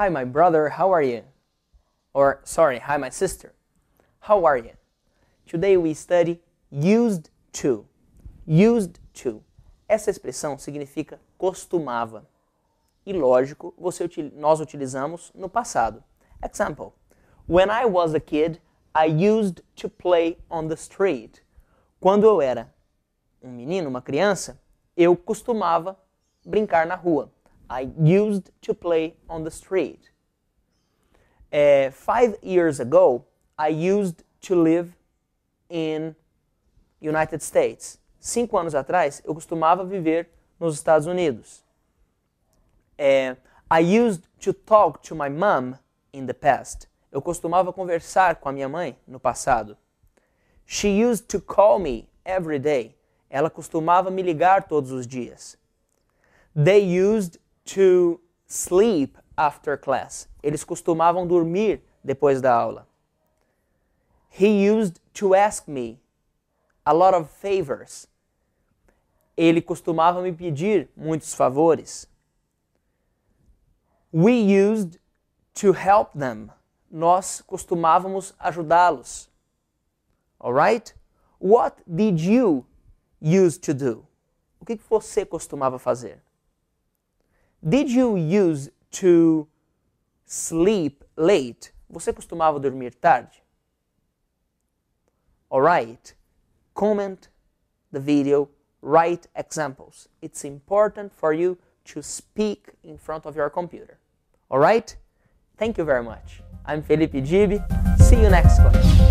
Hi, my brother, how are you? Or, sorry, hi, my sister. How are you? Today we study used to. Used to. Essa expressão significa costumava. E lógico, você, nós utilizamos no passado. Example: When I was a kid, I used to play on the street. Quando eu era um menino, uma criança, eu costumava brincar na rua. I used to play on the street. Uh, five years ago, I used to live in United States. Cinco anos atrás, eu costumava viver nos Estados Unidos. Uh, I used to talk to my mom in the past. Eu costumava conversar com a minha mãe no passado. She used to call me every day. Ela costumava me ligar todos os dias. They used to sleep after class. Eles costumavam dormir depois da aula. He used to ask me a lot of favors. Ele costumava me pedir muitos favores. We used to help them. Nós costumávamos ajudá-los. Alright? What did you used to do? O que você costumava fazer? Did you use to sleep late? Você costumava dormir tarde? Alright. Comment the video, write examples. It's important for you to speak in front of your computer. Alright? Thank you very much. I'm Felipe Gibi. See you next class.